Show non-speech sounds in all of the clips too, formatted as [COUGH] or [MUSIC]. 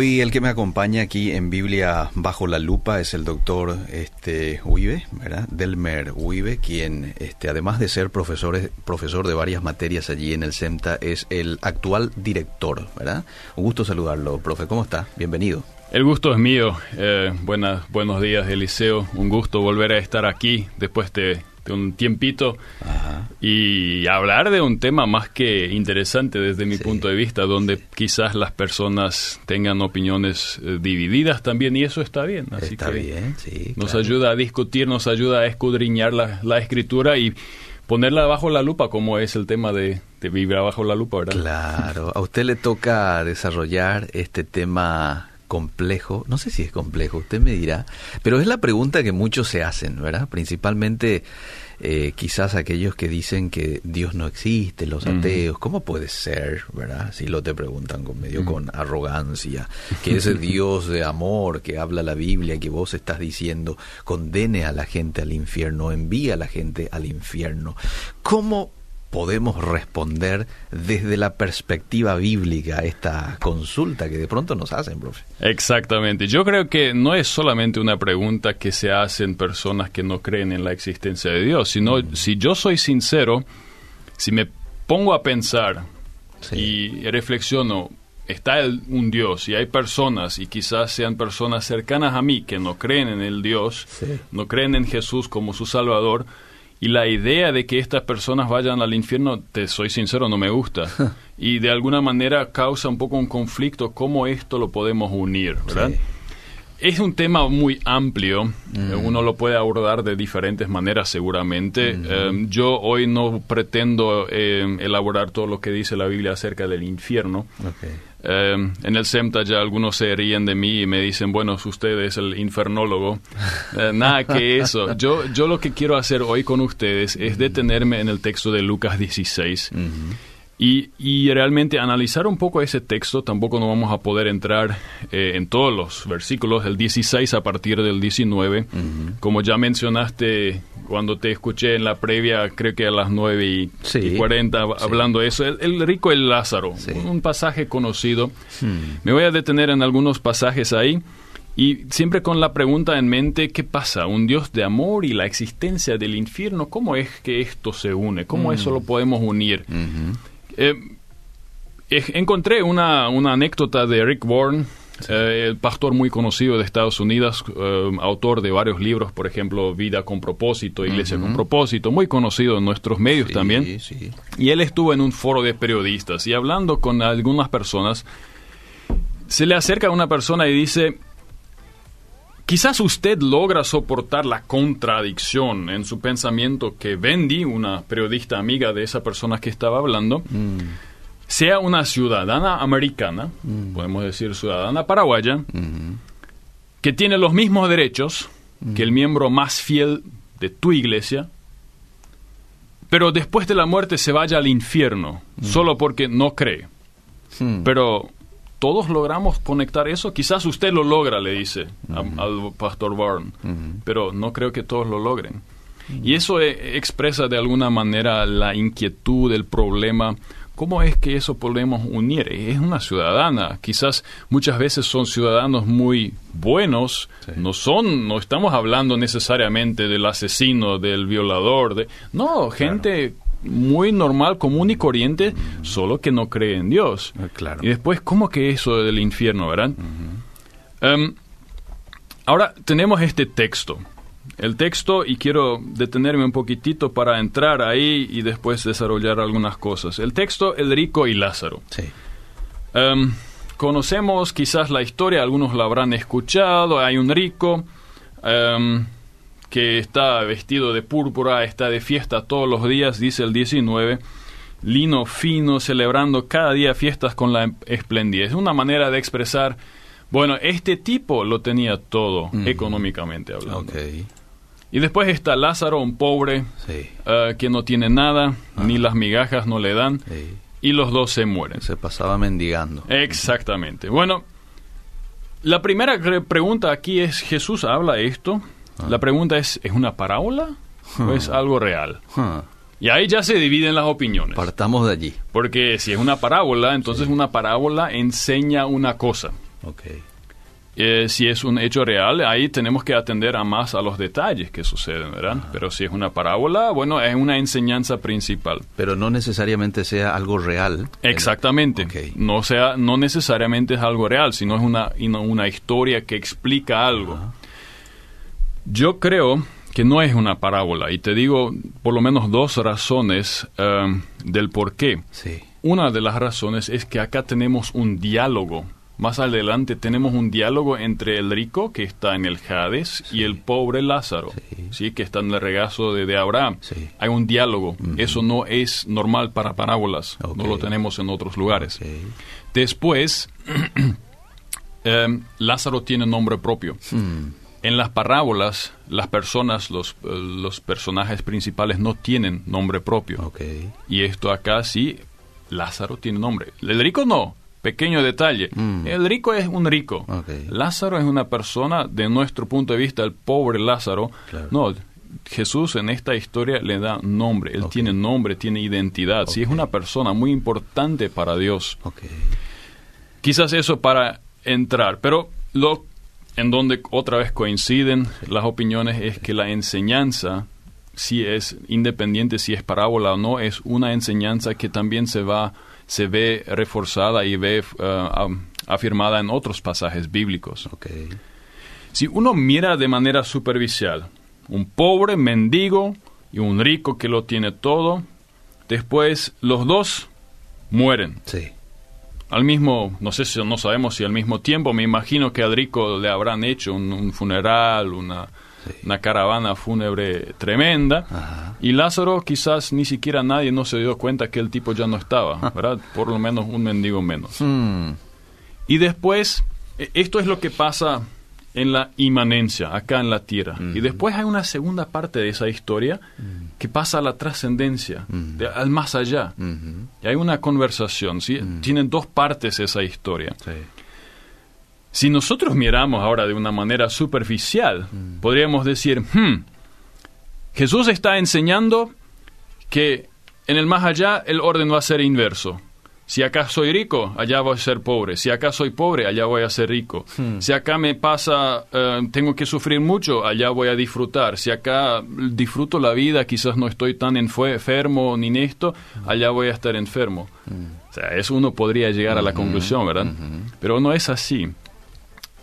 Hoy el que me acompaña aquí en Biblia bajo la lupa es el doctor este, ¿verdad? Delmer Uibe, quien este, además de ser profesor, profesor de varias materias allí en el CEMTA, es el actual director, ¿verdad? Un gusto saludarlo, profe. ¿Cómo está? Bienvenido. El gusto es mío. Eh, buenos días, Eliseo. Un gusto volver a estar aquí después de de un tiempito y hablar de un tema más que interesante desde mi punto de vista, donde quizás las personas tengan opiniones eh, divididas también y eso está bien. Así está bien, sí. Nos ayuda a discutir, nos ayuda a escudriñar la, la, escritura y ponerla bajo la lupa, como es el tema de, de vivir bajo la lupa, ¿verdad? Claro, a usted le toca desarrollar este tema complejo, no sé si es complejo, usted me dirá, pero es la pregunta que muchos se hacen, ¿verdad? Principalmente eh, quizás aquellos que dicen que Dios no existe, los ateos, ¿cómo puede ser, verdad? Si lo te preguntan con medio con arrogancia, que ese [LAUGHS] Dios de amor que habla la Biblia, que vos estás diciendo, condene a la gente al infierno, envía a la gente al infierno. ¿Cómo podemos responder desde la perspectiva bíblica a esta consulta que de pronto nos hacen, profe. Exactamente. Yo creo que no es solamente una pregunta que se hacen personas que no creen en la existencia de Dios, sino mm. si yo soy sincero, si me pongo a pensar y reflexiono, está un Dios y hay personas, y quizás sean personas cercanas a mí, que no creen en el Dios, no creen en Jesús como su Salvador, y la idea de que estas personas vayan al infierno, te soy sincero, no me gusta. [LAUGHS] y de alguna manera causa un poco un conflicto, cómo esto lo podemos unir, ¿verdad? Es un tema muy amplio, mm. uno lo puede abordar de diferentes maneras seguramente. Mm. Em, yo hoy no pretendo em, elaborar todo lo que dice la Biblia acerca del infierno. Em, en el SEMTA ya algunos se ríen de mí y me dicen, bueno, usted es el infernólogo. Eh, nada que eso. Yo, yo lo que quiero hacer hoy con ustedes es detenerme en el texto de Lucas 16. Y, realmente analizar un poco ese texto, tampoco no vamos a poder entrar eh, en todos los versículos, el 16 a partir del 19. Como ya mencionaste cuando te escuché en la previa, creo que a las 9 y, 40, hablando de eso, el, rico el Lázaro, un pasaje conocido. Hmm. Me voy a detener en algunos pasajes ahí. Y siempre con la pregunta en mente, ¿qué pasa? Un Dios de amor y la existencia del infierno, ¿cómo es que esto se une? ¿Cómo hmm. eso lo podemos unir? Eh, encontré una, anécdota de Rick Warren, eh, el pastor muy conocido de Estados Unidos, eh, autor de varios libros, por ejemplo, Vida con propósito, Iglesia con propósito, muy conocido en nuestros medios también. Y él estuvo en un foro de periodistas y hablando con algunas personas, se le acerca a una persona y dice, Quizás usted logra soportar la contradicción en su pensamiento que Wendy, una periodista amiga de esa persona que estaba hablando, mm. sea una ciudadana americana, mm. podemos decir ciudadana paraguaya, mm. que tiene los mismos derechos que el miembro más fiel de tu iglesia, pero después de la muerte se vaya al infierno solo porque no cree. Pero todos logramos conectar eso. Quizás usted lo logra, le dice al pastor Barn, pero no creo que todos lo logren. Y eso e, expresa de alguna manera la inquietud, el problema. ¿Cómo es que eso podemos unir? Es una ciudadana. Quizás muchas veces son ciudadanos muy buenos. No son, no estamos hablando necesariamente del asesino, del violador. De, no, gente muy normal, común y corriente, solo que no cree en Dios. Ah, claro. Y después, ¿cómo que eso del infierno, verdad? Em, ahora tenemos este texto. El texto, y quiero detenerme un poquitito para entrar ahí y después desarrollar algunas cosas. El texto, el rico y Lázaro. Sí. Em, conocemos quizás la historia, algunos la habrán escuchado, hay un rico. Em, que está vestido de púrpura, está de fiesta todos los días, dice el 19, lino fino, celebrando cada día fiestas con la esplendidez. Es una manera de expresar, bueno, este tipo lo tenía todo, económicamente hablando. Y después está Lázaro, un pobre, eh, que no tiene nada, ni las migajas no le dan, y los dos se mueren. Se pasaba mendigando. Exactamente. Bueno, la primera pregunta aquí es, ¿Jesús habla esto? La pregunta es, ¿es una parábola o es algo real? Y ahí ya se dividen las opiniones. Partamos de allí. Porque si es una parábola, entonces una parábola enseña una cosa. Okay. Eh, si es un hecho real, ahí tenemos que atender a más a los detalles que suceden, ¿verdad? Pero si es una parábola, bueno, es una enseñanza principal. Pero no necesariamente sea algo real. Exactamente. Okay. No sea, no necesariamente es algo real, sino es una, una historia que explica algo. Yo creo que no es una parábola y te digo por lo menos dos razones um, del por qué. Sí. Una de las razones es que acá tenemos un diálogo. Más adelante tenemos un diálogo entre el rico que está en el Hades Sí. y el pobre Lázaro, Sí. ¿sí? que está en el regazo de, de Abraham. Sí. Hay un diálogo. Eso no es normal para parábolas. Ok. No lo tenemos en otros lugares. Ok. Después, em, [CLEARS THROAT] Lázaro tiene nombre propio. Hmm. En las parábolas, las personas, los, los personajes principales no tienen nombre propio. Ok. Y esto acá sí, Lázaro tiene nombre. El rico no. Pequeño detalle. Mm. El rico es un rico. Ok. Lázaro es una persona, de nuestro punto de vista, el pobre Lázaro. Claro. No, Jesús en esta historia le da nombre. Él tiene nombre, tiene identidad. Sí, es una persona muy importante para Dios. Quizás eso para entrar, pero lo en donde otra vez coinciden las opiniones es que la enseñanza, si es independiente, si es parábola o no, es una enseñanza que también se va, se ve reforzada y ve am- afirmada en otros pasajes bíblicos. Si uno mira de manera superficial, un pobre mendigo y un rico que lo tiene todo, después los dos mueren Sí. Al mismo, no sé si no sabemos si al mismo tiempo, me imagino que al rico le habrán hecho un, un funeral, una, Sí. una caravana fúnebre tremenda. Ajá. Y Lázaro quizás ni siquiera nadie no se dio cuenta que el tipo ya no estaba, [LAUGHS] ¿verdad? Por lo menos un mendigo menos. Hmm. Y después, e- esto es lo que pasa en la inmanencia, acá en la tierra. Y después hay una segunda parte de esa historia que pasa a la trascendencia, de- al más allá. Y hay una conversación, ¿sí? Tienen dos partes esa historia. Sí. Si nosotros miramos ahora de una manera superficial, podríamos decir, "Hmm, Jesús está enseñando que en el más allá el orden va a ser inverso. Si acá soy rico, allá voy a ser pobre. Si acá soy pobre, allá voy a ser rico. Si acá me pasa, eh, tengo que sufrir mucho, allá voy a disfrutar. Si acá disfruto la vida, quizás no estoy tan enfermo ni en esto, allá voy a estar enfermo. O sea, eso uno podría llegar a la conclusión, ¿verdad? Pero no es así.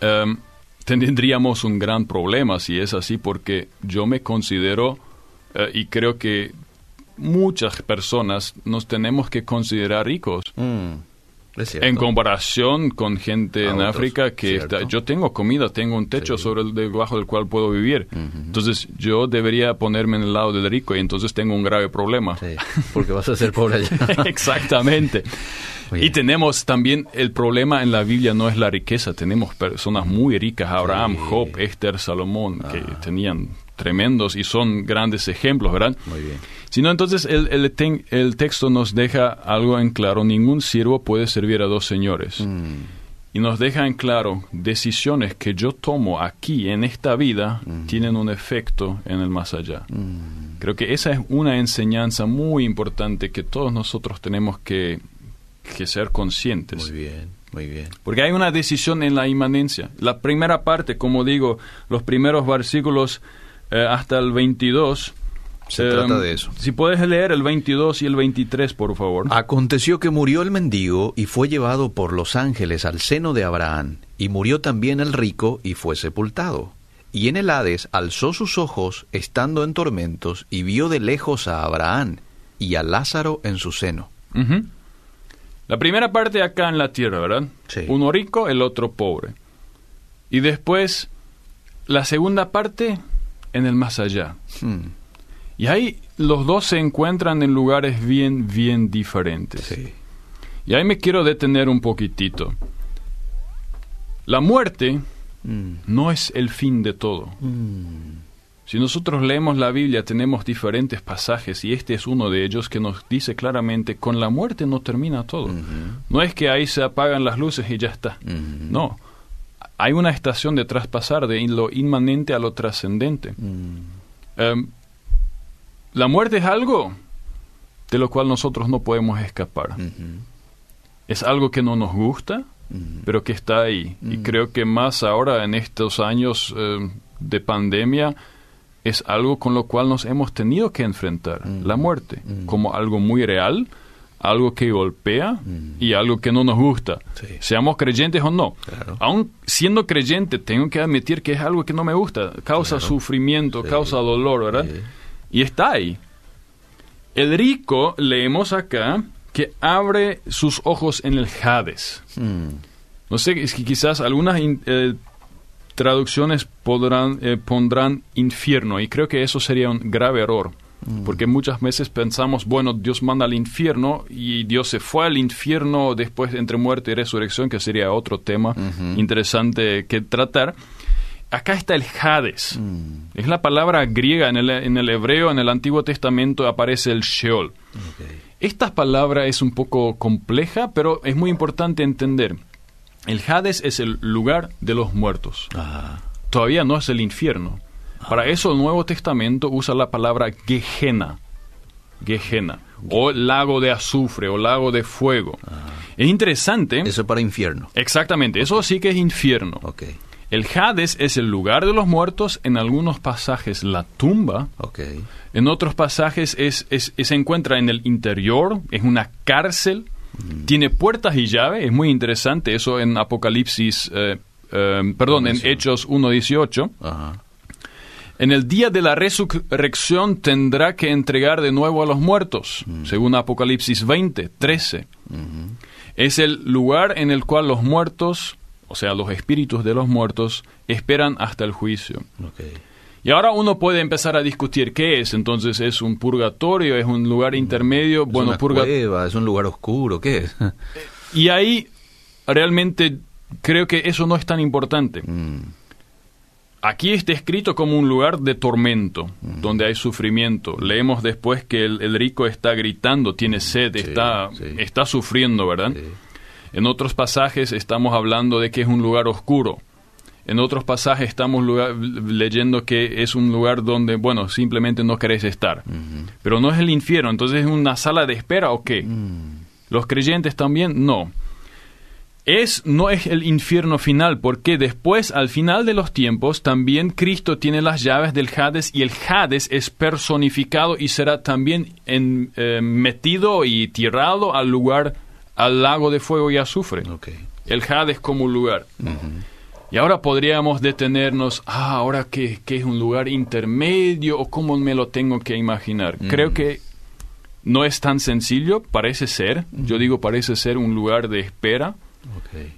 Em, tendríamos un gran problema si es así, porque yo me considero, eh, y creo que muchas personas nos tenemos que considerar ricos. Mm. En comparación con gente A en otros, África que está, yo tengo comida, tengo un techo Sí. sobre el debajo del cual puedo vivir. Entonces yo debería ponerme en el lado del rico y entonces tengo un grave problema. Sí, porque vas a ser pobre allá. [LAUGHS] Exactamente. Y tenemos también el problema en la Biblia no es la riqueza, tenemos personas muy ricas, Abraham, Sí. Job, Esther, Salomón, que Ah. tenían tremendos y son grandes ejemplos, ¿verdad? Muy bien. Sino entonces el, el, ten- el texto nos deja algo en claro, ningún siervo puede servir a dos señores. Mm. Y nos deja en claro, decisiones que yo tomo aquí en esta vida tienen un efecto en el más allá. Mm. Creo que esa es una enseñanza muy importante que todos nosotros tenemos que, que ser conscientes. Muy bien, muy bien. Porque hay una decisión en la inmanencia. La primera parte, como digo, los primeros versículos eh, hasta el 22. Se eh, trata de eso. Si puedes leer el 22 y el 23, por favor. Aconteció que murió el mendigo y fue llevado por los ángeles al seno de Abraham, y murió también el rico y fue sepultado. Y en el Hades alzó sus ojos, estando en tormentos, y vio de lejos a Abraham y a Lázaro en su seno. La primera parte acá en la tierra, ¿verdad? Sí. Uno rico, el otro pobre. Y después, la segunda parte en el más allá. Hmm, Y ahí los dos se encuentran en lugares bien, bien diferentes. sí. Y ahí me quiero detener un poquitito. La muerte Mm, no es el fin de todo. mm, Si nosotros leemos la Biblia tenemos diferentes pasajes y este es uno de ellos que nos dice claramente, con la muerte no termina todo. No es que ahí se apagan las luces y ya está. No. Hay una estación de traspasar de lo inmanente a lo trascendente. Mm, Em, la muerte es algo de lo cual nosotros no podemos escapar. Es algo que no nos gusta, pero que está ahí. Y creo que más ahora en estos años eh, de pandemia es algo con lo cual nos hemos tenido que enfrentar, la muerte, como algo muy real, algo que golpea y algo que no nos gusta, seamos creyentes o no. Aún siendo creyente, tengo que admitir que es algo que no me gusta, causa sufrimiento, causa dolor, ¿verdad? Y está ahí. El rico, leemos acá, que abre sus ojos en el Hades. Mm. No sé, es que quizás algunas eh, traducciones podrán, eh, pondrán infierno y creo que eso sería un grave error. Mm. Porque muchas veces pensamos, bueno, Dios manda al infierno y Dios se fue al infierno después entre muerte y resurrección, que sería otro tema interesante que tratar. Acá está el Hades. Mm. Es la palabra griega en el, en el hebreo, en el Antiguo Testamento aparece el Sheol. Esta palabra es un poco compleja, pero es muy importante entender. El Hades es el lugar de los muertos. Ah, Todavía no es el infierno. Para eso el Nuevo Testamento usa la palabra Gehenna. Gehenna. O lago de azufre o lago de fuego. Es interesante. eso para infierno. Exactamente. Eso sí que es infierno. El Hades es el lugar de los muertos. En algunos pasajes la tumba. En otros pasajes es, es- es- se encuentra en el interior, es una cárcel, tiene puertas y llave, es muy interesante eso en Apocalipsis, eh, eh, perdón, en Hechos 1.18. Ajá. En el día de la resurrección tendrá que entregar de nuevo a los muertos, según Apocalipsis 20, 13. Es el lugar en el cual los muertos, o sea, los espíritus de los muertos, esperan hasta el juicio. Y ahora uno puede empezar a discutir qué es. Entonces, ¿es un purgatorio? ¿Es un lugar intermedio? Es bueno, una purga- cueva, es un lugar oscuro, ¿qué es? [LAUGHS] Y ahí realmente creo que eso no es tan importante. Mm, Aquí está escrito como un lugar de tormento, donde hay sufrimiento. Leemos después que el, el rico está gritando, tiene sed, Sí, está, sí. está sufriendo, ¿verdad? sí. En otros pasajes estamos hablando de que es un lugar oscuro. En otros pasajes estamos lugar- leyendo que es un lugar donde, bueno, simplemente no querés estar. Pero no es el infierno, entonces es una sala de espera o qué? ¿Los creyentes también? No. Es, no es el infierno final, porque después, al final de los tiempos, también Cristo tiene las llaves del Hades y el Hades es personificado y será también en- eh, metido y tirado al lugar, al lago de fuego y azufre. El Hades como un lugar. Y ahora podríamos detenernos, ah, ahora que, es un lugar intermedio o cómo me lo tengo que imaginar. Creo que no es tan sencillo, parece ser, yo digo parece ser un lugar de espera,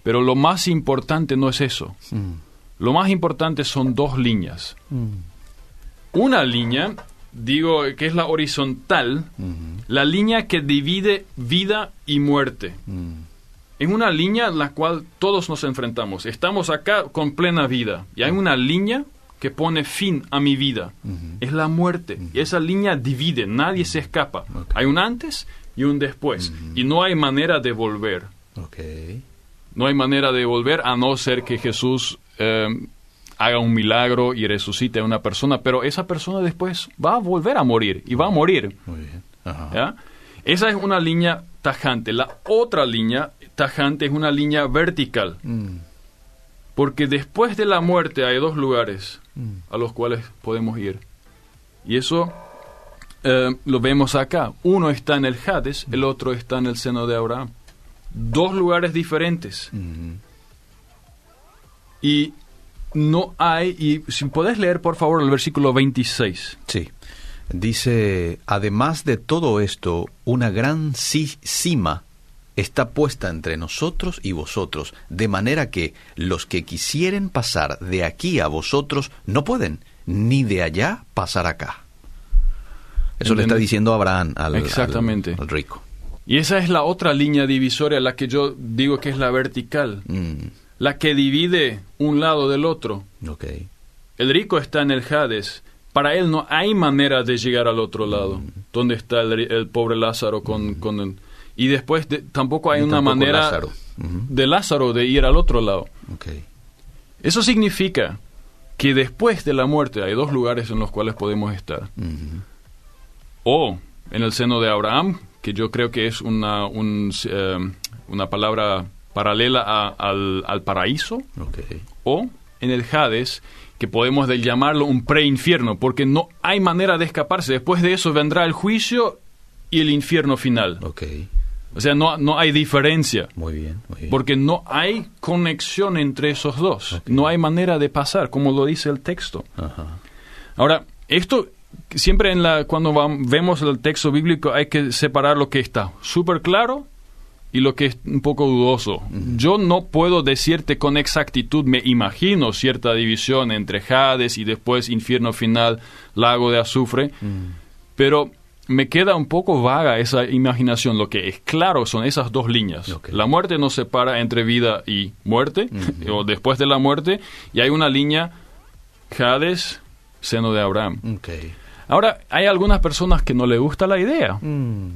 Pero lo más importante no es eso. Mm, Lo más importante son dos líneas. Una línea, digo que es la horizontal, mm, la línea que divide vida y muerte. mm, Es una línea en la cual todos nos enfrentamos. Estamos acá con plena vida y hay una línea que pone fin a mi vida. Es la muerte. Y esa línea divide, nadie se escapa. Hay un antes y un después. Y no hay manera de volver. Ok. No hay manera de volver a no ser que Jesús eh, haga un milagro y resucite a una persona. Pero esa persona después va a volver a morir y va a morir. Muy bien. Ajá. ¿ya? Esa es una línea tajante. La otra línea tajante es una línea vertical. Mm, Porque después de la muerte hay dos lugares mm, a los cuales podemos ir. Y eso eh, lo vemos acá. Uno está en el Hades, el otro está en el seno de Abraham. Dos lugares diferentes. Y no hay, y si podés leer por favor el versículo 26. Sí. Dice, además de todo esto, una gran ci- cima está puesta entre nosotros y vosotros, de manera que los que quisieren pasar de aquí a vosotros no pueden, ni de allá pasar acá. Eso le está diciendo Abraham al, al- Exactamente. al rico. Y esa es la otra línea divisoria, la que yo digo que es la vertical, Mm, la que divide un lado del otro. El rico está en el Hades. Para él no hay manera de llegar al otro lado, Mm. donde está el, el pobre Lázaro con, con el- Y después de- tampoco hay Y una tampoco manera Lázaro. De Lázaro de ir al otro lado. Eso significa que después de la muerte hay dos lugares en los cuales podemos estar. O en el seno de Abraham, que yo creo que es una, un, eh, una palabra paralela a- al, al paraíso, o en el Hades, que podemos de llamarlo un preinfierno, porque no hay manera de escaparse. Después de eso vendrá el juicio y el infierno final. O sea, no, no hay diferencia, Muy bien, muy bien. porque no hay conexión entre esos dos. No hay manera de pasar, como lo dice el texto. Ajá. Ahora, esto siempre en la, cuando vam- vemos el texto bíblico hay que separar lo que está súper claro y lo que es un poco dudoso. Yo no puedo decirte con exactitud, me imagino cierta división entre Hades y después infierno final, lago de azufre, pero me queda un poco vaga esa imaginación. Lo que es claro son esas dos líneas. Ok. La muerte nos separa entre vida y muerte, o después de la muerte, y hay una línea Hades, seno de Abraham. Ok. Ahora, hay algunas personas que no les gusta la idea Mm.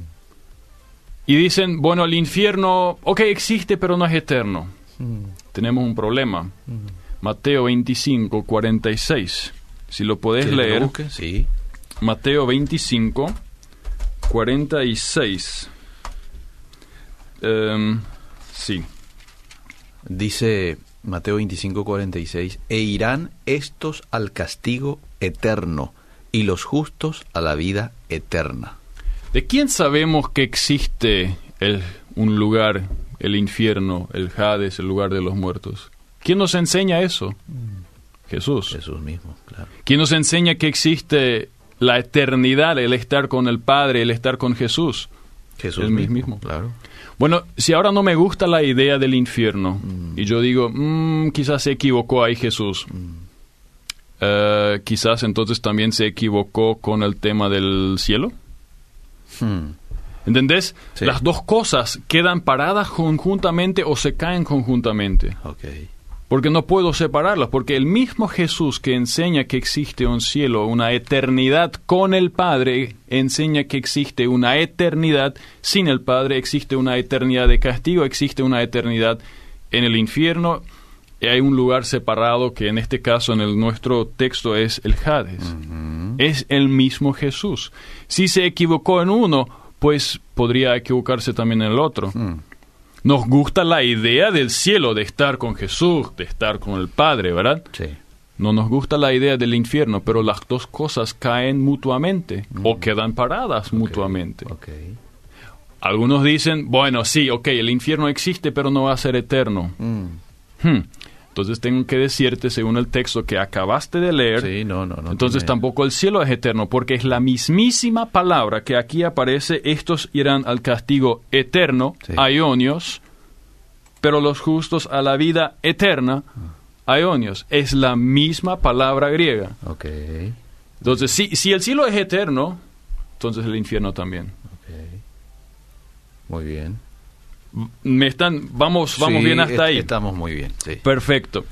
y dicen, bueno, el infierno, ok, existe, pero no es eterno. Mm. Tenemos un problema. Mateo 25, 46. Si lo podés ¿Quieres que lo leer, busque? Sí. Mateo 25, 46. Em, sí. Dice Mateo 25, 46, e irán estos al castigo eterno y los justos a la vida eterna. ¿De quién sabemos que existe el, un lugar, el infierno, el Hades, el lugar de los muertos? ¿Quién nos enseña eso? Jesús. Jesús mismo, claro. ¿Quién nos enseña que existe la eternidad, el estar con el Padre, el estar con Jesús? Jesús El mismo, mismo. claro. Bueno, si ahora no me gusta la idea del infierno y yo digo, "Mm, quizás se equivocó ahí Jesús, Eh, quizás entonces también se equivocó con el tema del cielo. Hmm. ¿Entendés? Sí. Las dos cosas quedan paradas conjuntamente o se caen conjuntamente. Ok. Porque no puedo separarlas, porque el mismo Jesús que enseña que existe un cielo, una eternidad con el Padre, enseña que existe una eternidad sin el Padre, existe una eternidad de castigo, existe una eternidad en el infierno, hay un lugar separado que en este caso en el nuestro texto es el Hades. Es el mismo Jesús. Si se equivocó en uno, pues podría equivocarse también en el otro. Hmm. Nos gusta la idea del cielo, de estar con Jesús, de estar con el Padre, ¿verdad? Sí. No nos gusta la idea del infierno, pero las dos cosas caen mutuamente o quedan paradas mutuamente. Ok. Algunos dicen, bueno, sí, ok, el infierno existe, pero no va a ser eterno. Hmm. Hmm. Entonces tengo que decirte, según el texto que acabaste de leer, Sí, no, no, no. entonces tiene- tampoco el cielo es eterno, porque es la mismísima palabra que aquí aparece, estos irán al castigo eterno, Sí. aionios, pero los justos a la vida eterna, aionios. Es la misma palabra griega. Ok. Entonces, si, si el cielo es eterno, entonces el infierno también. Ok. Muy bien. Me están, vamos, vamos Sí, bien hasta ahí. Estamos muy bien, sí. Perfecto.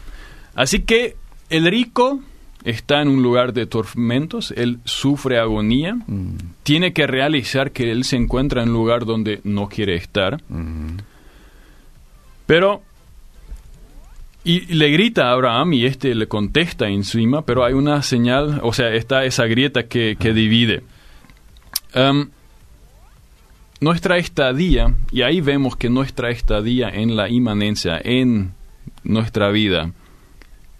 Así que el rico está en un lugar de tormentos, él sufre agonía, Mm. tiene que realizar que él se encuentra en un lugar donde no quiere estar, Mm. pero... Y le grita a Abraham y este le contesta encima, pero hay una señal, o sea, está esa grieta que, que divide. Em, nuestra estadía, y ahí vemos que nuestra estadía en la inmanencia, en nuestra vida,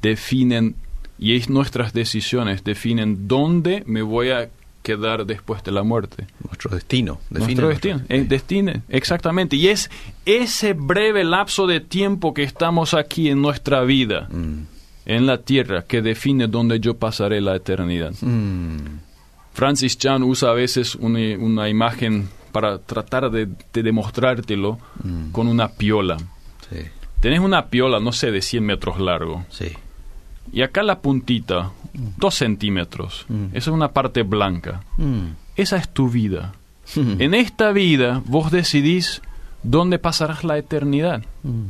definen, y es nuestras decisiones definen dónde me voy a quedar después de la muerte. Nuestro destino. Nuestro destino, nuestro- sí. destine, exactamente. Y es ese breve lapso de tiempo que estamos aquí en nuestra vida, Mm. en la tierra, que define dónde yo pasaré la eternidad. Mm. Francis Chan usa a veces una, una imagen para tratar de, de demostrártelo Mm. con una piola. Sí, Tenés una piola, no sé, de 100 metros largo. sí. Y acá la puntita, dos centímetros. Mm. Esa es una parte blanca. Mm. Esa es tu vida. En esta vida vos decidís dónde pasarás la eternidad. Mm.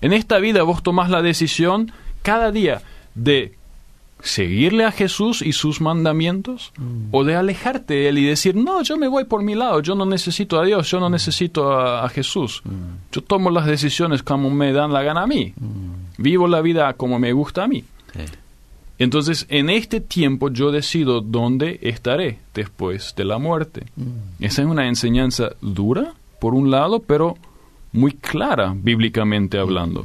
En esta vida vos tomás la decisión cada día de seguirle a Jesús y sus mandamientos o de alejarte de él y decir, no, yo me voy por mi lado, yo no necesito a Dios, yo no necesito a, a Jesús. Yo tomo las decisiones como me dan la gana a mí. Vivo la vida como me gusta a mí. Sí. Entonces, en este tiempo yo decido dónde estaré después de la muerte. Esa es una enseñanza dura, por un lado, pero muy clara, bíblicamente hablando.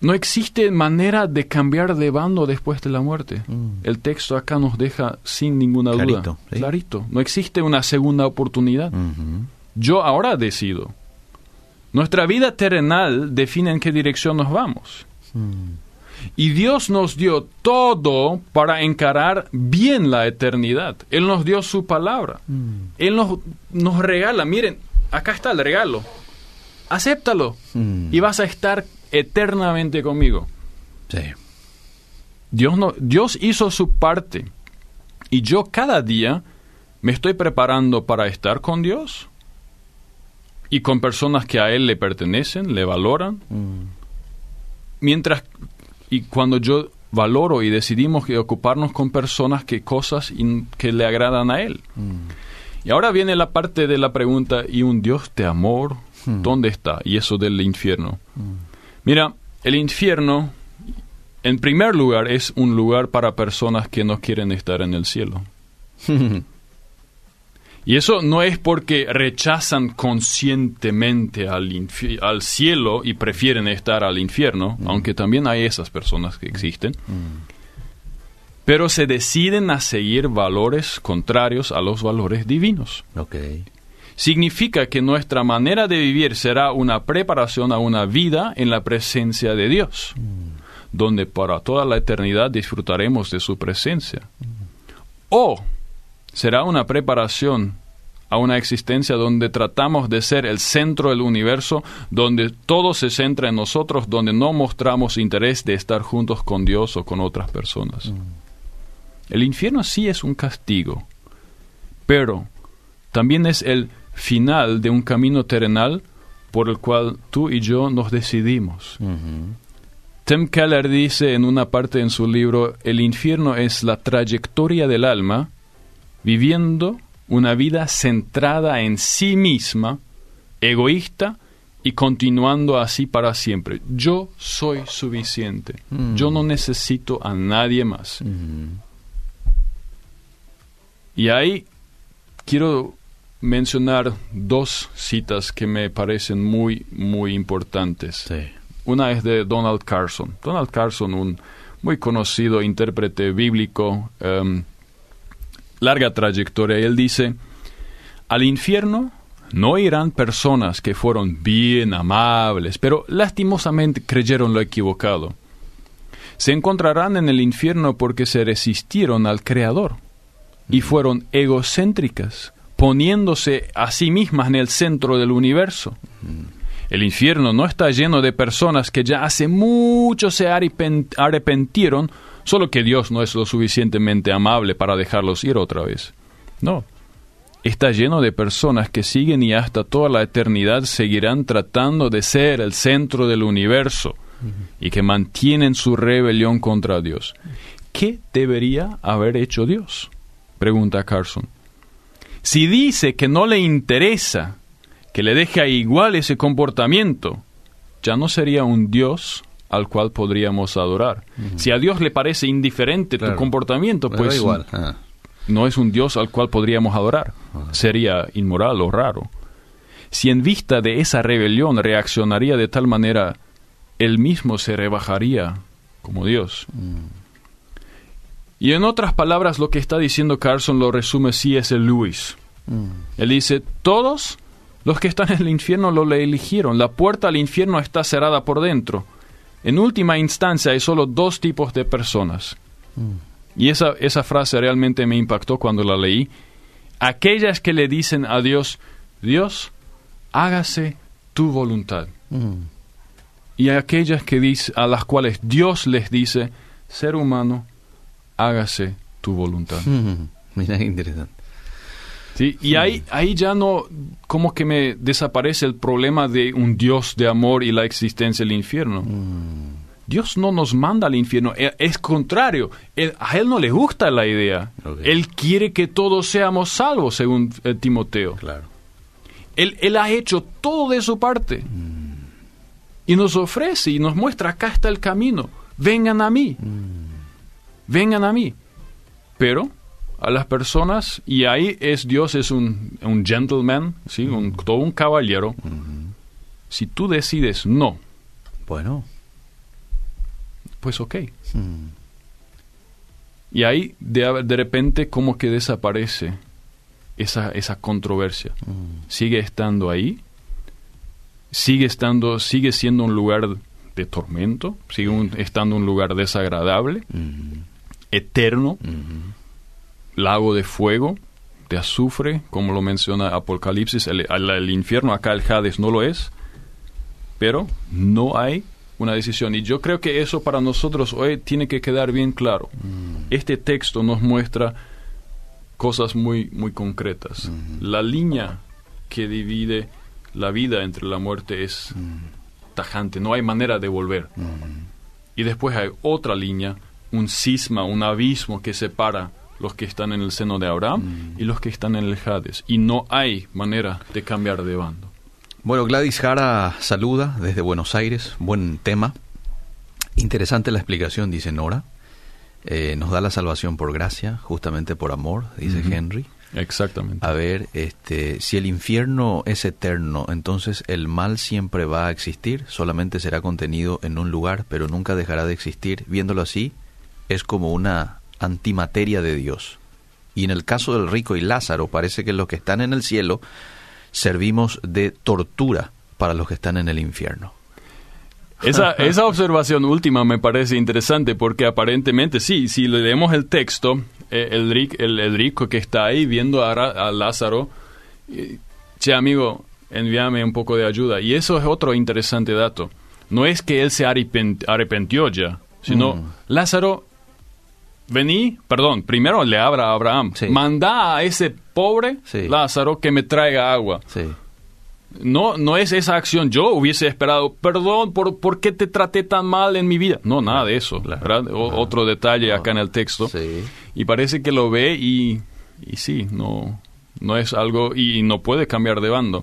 No existe manera de cambiar de bando después de la muerte. El texto acá nos deja sin ninguna Clarito, duda. ¿sí? Clarito. No existe una segunda oportunidad. Yo ahora decido. Nuestra vida terrenal define en qué dirección nos vamos. Y Dios nos dio todo para encarar bien la eternidad. Él nos dio su palabra. Él nos, nos regala, miren, acá está el regalo. Acéptalo Mm. y vas a estar eternamente conmigo. Sí. Dios, no, Dios hizo su parte. Y yo cada día me estoy preparando para estar con Dios y con personas que a Él le pertenecen, le valoran. Mm. Mientras, y cuando yo valoro y decidimos que ocuparnos con personas que cosas in- que le agradan a Él. Y ahora viene la parte de la pregunta, ¿y un Dios de amor? ¿Dónde está? Y eso del infierno. Mira, el infierno, en primer lugar, es un lugar para personas que no quieren estar en el cielo. [LAUGHS] Y eso no es porque rechazan conscientemente al, cielo y prefieren estar al infierno, aunque también hay esas personas que existen. Pero se deciden a seguir valores contrarios a los valores divinos. ok. Significa que nuestra manera de vivir será una preparación a una vida en la presencia de Dios, donde para toda la eternidad disfrutaremos de su presencia. O será una preparación a una existencia donde tratamos de ser el centro del universo, donde todo se centra en nosotros, donde no mostramos interés de estar juntos con Dios o con otras personas. El infierno sí es un castigo, pero también es el final de un camino terrenal por el cual tú y yo nos decidimos. Ujú. Tim Keller dice en una parte en su libro, el infierno es la trayectoria del alma viviendo una vida centrada en sí misma, egoísta y continuando así para siempre. Yo soy suficiente. Yo no necesito a nadie más. Y ahí quiero mencionar dos citas que me parecen muy, muy importantes. Sí. Una es de Donald Carson. Donald Carson, un muy conocido intérprete bíblico, em, larga trayectoria, y él dice, al infierno no irán personas que fueron bien amables, pero lastimosamente creyeron lo equivocado. Se encontrarán en el infierno porque se resistieron al Creador y fueron egocéntricas, poniéndose a sí mismas en el centro del universo. El infierno no está lleno de personas que ya hace mucho se arrepen- arrepentieron, solo que Dios no es lo suficientemente amable para dejarlos ir otra vez. No. Está lleno de personas que siguen y hasta toda la eternidad seguirán tratando de ser el centro del universo y que mantienen su rebelión contra Dios. ¿Qué debería haber hecho Dios? Pregunta Carson. Si dice que no le interesa que le deje igual ese comportamiento, ya no sería un Dios al cual podríamos adorar. Si a Dios le parece indiferente Claro. tu comportamiento, Pero pues igual. Ah. no es un Dios al cual podríamos adorar. Sería inmoral o raro. Si en vista de esa rebelión reaccionaría de tal manera, él mismo se rebajaría como Dios. Y en otras palabras, lo que está diciendo Carson lo resume C.S. Lewis. Él dice, todos los que están en el infierno lo le eligieron. La puerta al infierno está cerrada por dentro. En última instancia hay solo dos tipos de personas. Y esa, esa frase realmente me impactó cuando la leí. Aquellas que le dicen a Dios, Dios, hágase tu voluntad. Mm. Y aquellas que dice, a las cuales Dios les dice, ser humano, hágase tu voluntad. Mm. [LAUGHS] Mira qué interesante. ¿Sí? Y ahí, ahí ya no, como que me desaparece el problema de un Dios de amor y la existencia del infierno. Dios no nos manda al infierno, e- es contrario, Él- a Él no le gusta la idea. Él quiere que todos seamos salvos, según eh, Timoteo. Claro. Él, él ha hecho todo de su parte. Y nos ofrece y nos muestra, acá está el camino, vengan a mí, vengan a mí. Pero a las personas y ahí es Dios es un, un gentleman, ¿sí? un, todo un caballero. Si tú decides no, Bueno. pues ok. mm, Y ahí de, de repente como que desaparece esa, esa controversia. mm, Sigue estando ahí, sigue estando, sigue siendo un lugar de tormento, sigue un- estando un lugar desagradable, mm, eterno, mm. lago de fuego, de azufre, como lo menciona Apocalipsis, el, el- el infierno, acá el Hades no lo es, pero no hay una decisión. Y yo creo que eso para nosotros hoy tiene que quedar bien claro. Este texto nos muestra cosas muy, muy concretas. La línea que divide la vida entre la muerte es tajante, no hay manera de volver. Y después hay otra línea, un cisma, un abismo que separa los que están en el seno de Abraham y los que están en el Hades. Y no hay manera de cambiar de bando. Bueno, Gladys Jara saluda desde Buenos Aires. Buen tema. Interesante la explicación, dice Nora. Eh, nos da la salvación por gracia, justamente por amor, dice. Henry. Exactamente. A ver, este, si el infierno es eterno, entonces el mal siempre va a existir, solamente será contenido en un lugar, pero nunca dejará de existir. Viéndolo así, es como una antimateria de Dios. Y en el caso del rico y Lázaro, parece que los que están en el cielo servimos de tortura para los que están en el infierno. Esa, [LAUGHS] esa observación última me parece interesante porque aparentemente sí, si le leemos el texto, eh, el, el, el rico que está ahí viendo a, a Lázaro, eh, che amigo, envíame un poco de ayuda. Y eso es otro interesante dato. No es que él se arrepintió ya, sino Mm. Lázaro, vení, perdón, primero le abra a Abraham, Sí. manda a ese pobre Sí. Lázaro que me traiga agua. Sí. No, no es esa acción. Yo hubiese esperado, perdón, ¿por, por qué te traté tan mal en mi vida? No, nada de eso. Claro. ¿verdad? O- Ajá. Otro detalle acá en el texto. Y parece que lo ve y, y sí, no, no es algo y no puede cambiar de bando.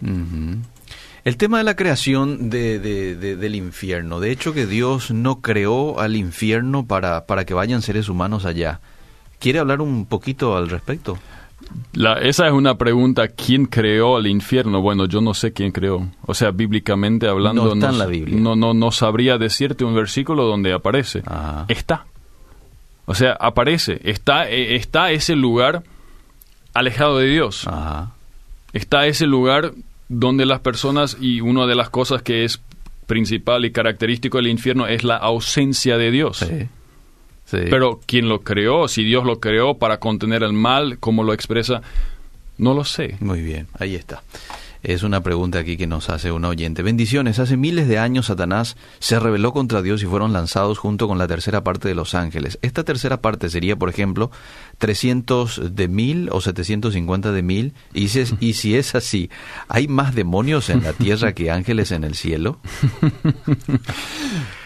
El tema de la creación de, de- de- del infierno, de hecho que Dios no creó al infierno para, para que vayan seres humanos allá. ¿Quiere hablar un poquito al respecto? La, esa es una pregunta, ¿quién creó el infierno? Bueno, yo no sé quién creó. O sea, bíblicamente hablando, No está en s- la Biblia. No, no, no sabría decirte un versículo donde aparece. Ajá. Está. O sea, aparece. Está, eh, está ese lugar alejado de Dios. Ajá. Está ese lugar donde las personas, y una de las cosas que es principal y característico del infierno es la ausencia de Dios. Sí. Sí. Pero quién lo creó, si Dios lo creó para contener el mal, como lo expresa, no lo sé. Muy bien, ahí está. Es una pregunta aquí que nos hace una oyente. Bendiciones. Hace miles de años Satanás se rebeló contra Dios y fueron lanzados junto con la tercera parte de los ángeles. Esta tercera parte sería, por ejemplo, 300 de mil o 750 de mil. Y si es así, ¿hay más demonios en la tierra que ángeles en el cielo?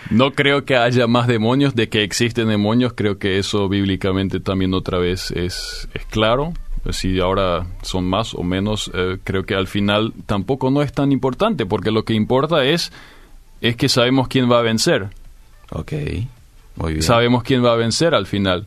No creo que haya más demonios, de que existen demonios, creo que eso bíblicamente también otra vez es, es claro. Si ahora son más o menos, eh, creo que al final tampoco no es tan importante, porque lo que importa es, es que sabemos quién va a vencer. Ok, muy bien. Sabemos quién va a vencer al final.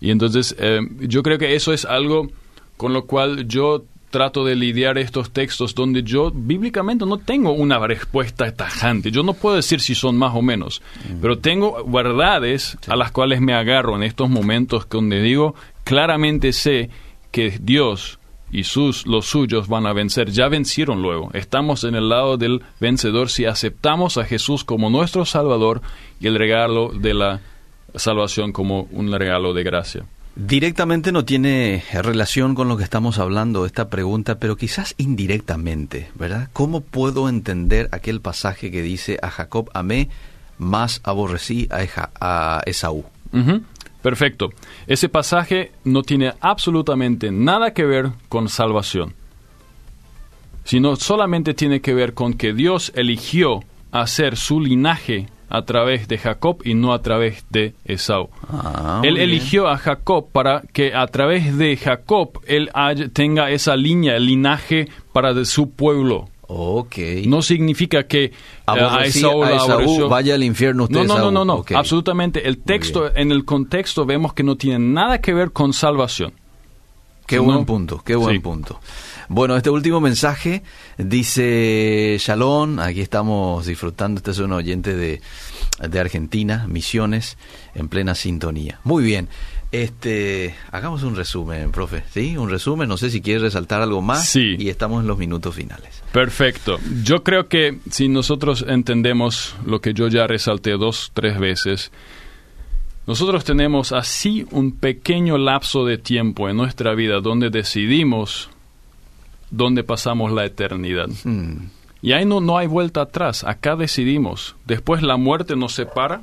Y entonces eh, yo creo que eso es algo con lo cual yo trato de lidiar estos textos donde yo bíblicamente no tengo una respuesta tajante. Yo no puedo decir si son más o menos, pero tengo verdades a las cuales me agarro en estos momentos donde digo, claramente sé que Dios y sus los suyos van a vencer. Ya vencieron luego. Estamos en el lado del vencedor si aceptamos a Jesús como nuestro Salvador y el regalo de la salvación como un regalo de gracia. Directamente no tiene relación con lo que estamos hablando esta pregunta, pero quizás indirectamente, ¿verdad? ¿Cómo puedo entender aquel pasaje que dice a Jacob amé, más aborrecí a, Esaú? Perfecto. Ese pasaje no tiene absolutamente nada que ver con salvación, sino solamente tiene que ver con que Dios eligió hacer su linaje a través de Jacob y no a través de Esaú. Ah, él eligió a Jacob para que a través de Jacob él haya- tenga esa línea, el linaje para de su pueblo. Ok. No significa que eh, a Aborrecí Esaú a Esaú, aborreció. vaya al infierno usted, No, no, no, no, no. Absolutamente. El texto, en el contexto vemos que no tiene nada que ver con salvación. Qué buen punto, qué buen punto. Bueno, este último mensaje dice Shalom, aquí estamos disfrutando, este es un oyente de, de Argentina, Misiones, en plena sintonía. Muy bien. Este, hagamos un resumen, profe, ¿sí? Un resumen, no sé si quieres resaltar algo más sí. y estamos en los minutos finales. Perfecto. Yo creo que si nosotros entendemos lo que yo ya resalté dos, tres veces, nosotros tenemos así un pequeño lapso de tiempo en nuestra vida donde decidimos dónde pasamos la eternidad. Hmm. Y ahí no, no hay vuelta atrás, acá decidimos. Después la muerte nos separa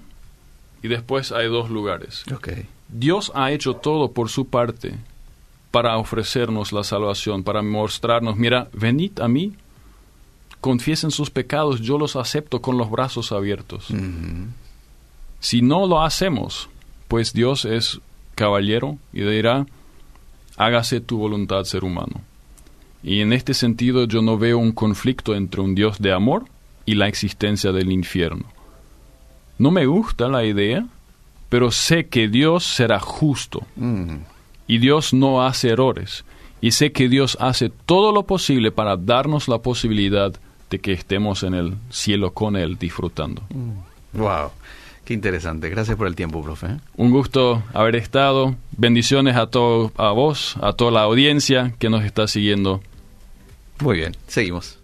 y después hay dos lugares. Okay. Dios ha hecho todo por su parte para ofrecernos la salvación, para mostrarnos, mira, venid a mí, confiesen sus pecados, yo los acepto con los brazos abiertos. Si no lo hacemos, pues Dios es caballero y dirá, hágase tu voluntad, ser humano. Y en este sentido yo no veo un conflicto entre un Dios de amor y la existencia del infierno. No me gusta la idea, pero sé que Dios será justo mm. y Dios no hace errores. Y sé que Dios hace todo lo posible para darnos la posibilidad de que estemos en el cielo con Él disfrutando. Mm. Wow, qué interesante. Gracias por el tiempo, profe. Un gusto haber estado. Bendiciones a todo, a vos, a toda la audiencia que nos está siguiendo. Muy bien, seguimos.